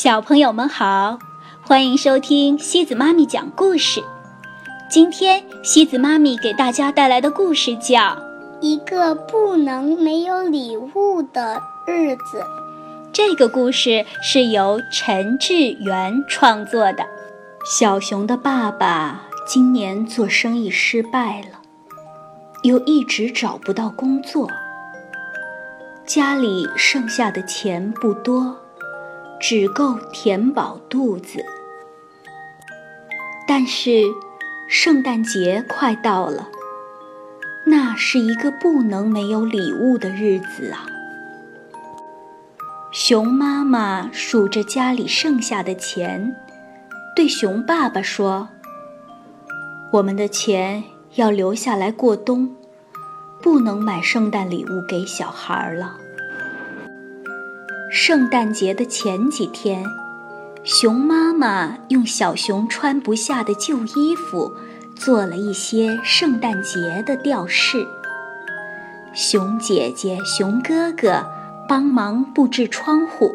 小朋友们好，欢迎收听西子妈咪讲故事。今天西子妈咪给大家带来的故事叫《一个不能没有礼物的日子》。这个故事是由陈志远创作的。小熊的爸爸今年做生意失败了，又一直找不到工作，家里剩下的钱不多。只够填饱肚子，但是圣诞节快到了，那是一个不能没有礼物的日子啊！熊妈妈数着家里剩下的钱，对熊爸爸说：“我们的钱要留下来过冬，不能买圣诞礼物给小孩了。”圣诞节的前几天，熊妈妈用小熊穿不下的旧衣服做了一些圣诞节的吊饰。熊姐姐、熊哥哥帮忙布置窗户，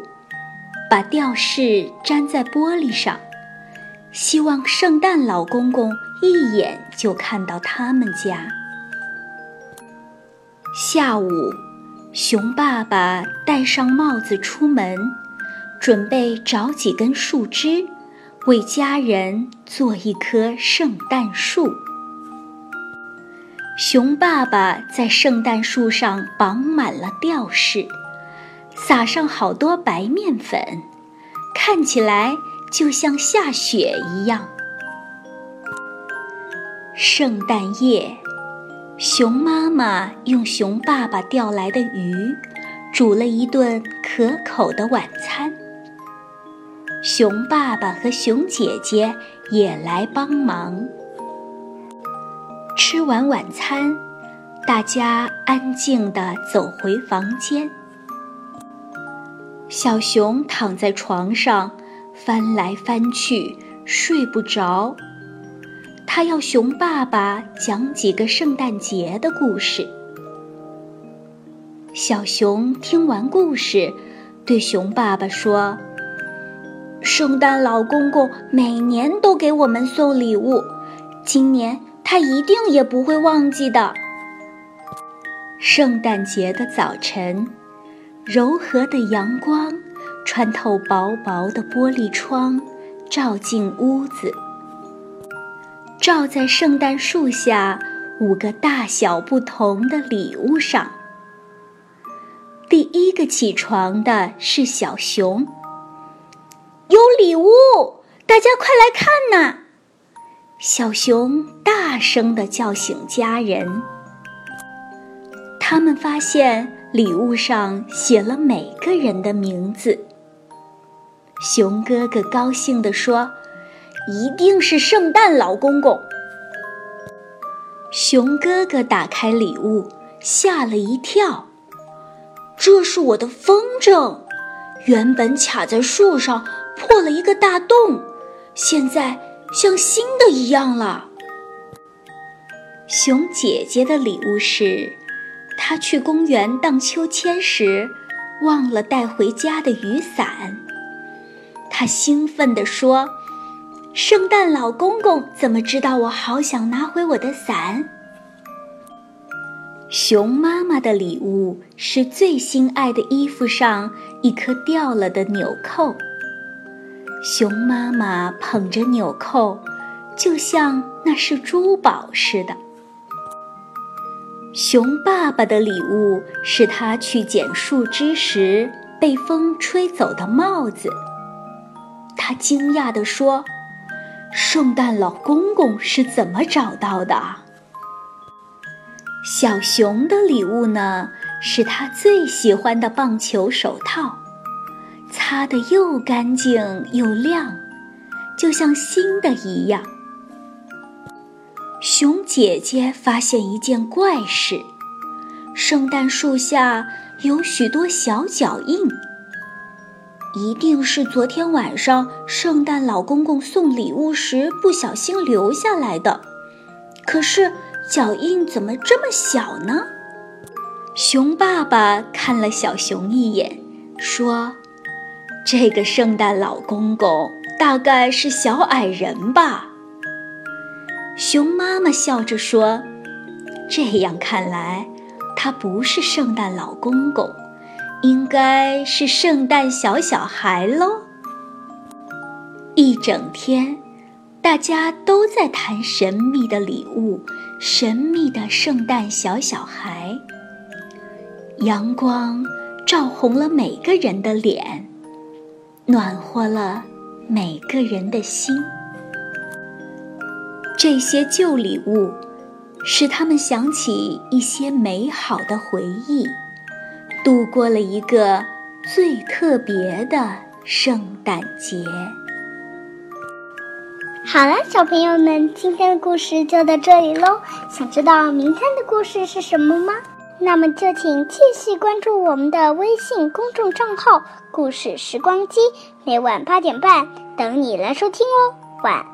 把吊饰粘在玻璃上，希望圣诞老公公一眼就看到他们家。下午。熊爸爸戴上帽子出门，准备找几根树枝，为家人做一棵圣诞树。熊爸爸在圣诞树上绑满了吊饰，撒上好多白面粉，看起来就像下雪一样。圣诞夜。熊妈妈用熊爸爸钓来的鱼，煮了一顿可口的晚餐。熊爸爸和熊姐姐也来帮忙。吃完晚餐，大家安静地走回房间。小熊躺在床上，翻来翻去，睡不着。他要熊爸爸讲几个圣诞节的故事。小熊听完故事，对熊爸爸说：“圣诞老公公每年都给我们送礼物，今年他一定也不会忘记的。”圣诞节的早晨，柔和的阳光穿透薄薄的玻璃窗，照进屋子。照在圣诞树下五个大小不同的礼物上。第一个起床的是小熊。有礼物，大家快来看呐！小熊大声地叫醒家人。他们发现礼物上写了每个人的名字。熊哥哥高兴地说。一定是圣诞老公公。熊哥哥打开礼物，吓了一跳。这是我的风筝，原本卡在树上，破了一个大洞，现在像新的一样了。熊姐姐的礼物是，她去公园荡秋千时，忘了带回家的雨伞。她兴奋地说。圣诞老公公怎么知道我好想拿回我的伞？熊妈妈的礼物是最心爱的衣服上一颗掉了的纽扣。熊妈妈捧着纽扣，就像那是珠宝似的。熊爸爸的礼物是他去捡树枝时被风吹走的帽子。他惊讶地说。圣诞老公公是怎么找到的？小熊的礼物呢？是他最喜欢的棒球手套，擦得又干净又亮，就像新的一样。熊姐姐发现一件怪事：圣诞树下有许多小脚印。一定是昨天晚上圣诞老公公送礼物时不小心留下来的。可是脚印怎么这么小呢？熊爸爸看了小熊一眼，说：“这个圣诞老公公大概是小矮人吧？熊妈妈笑着说：“这样看来，他不是圣诞老公公，应该是圣诞小小孩喽。”一整天，大家都在谈神秘的礼物，神秘的圣诞小小孩。阳光照红了每个人的脸，暖和了每个人的心。这些旧礼物使他们想起一些美好的回忆，度过了一个最特别的圣诞节。好了，小朋友们，今天的故事就到这里喽。想知道明天的故事是什么吗？那么就请继续关注我们的微信公众账号“故事时光机”，每晚八点半等你来收听哦。晚。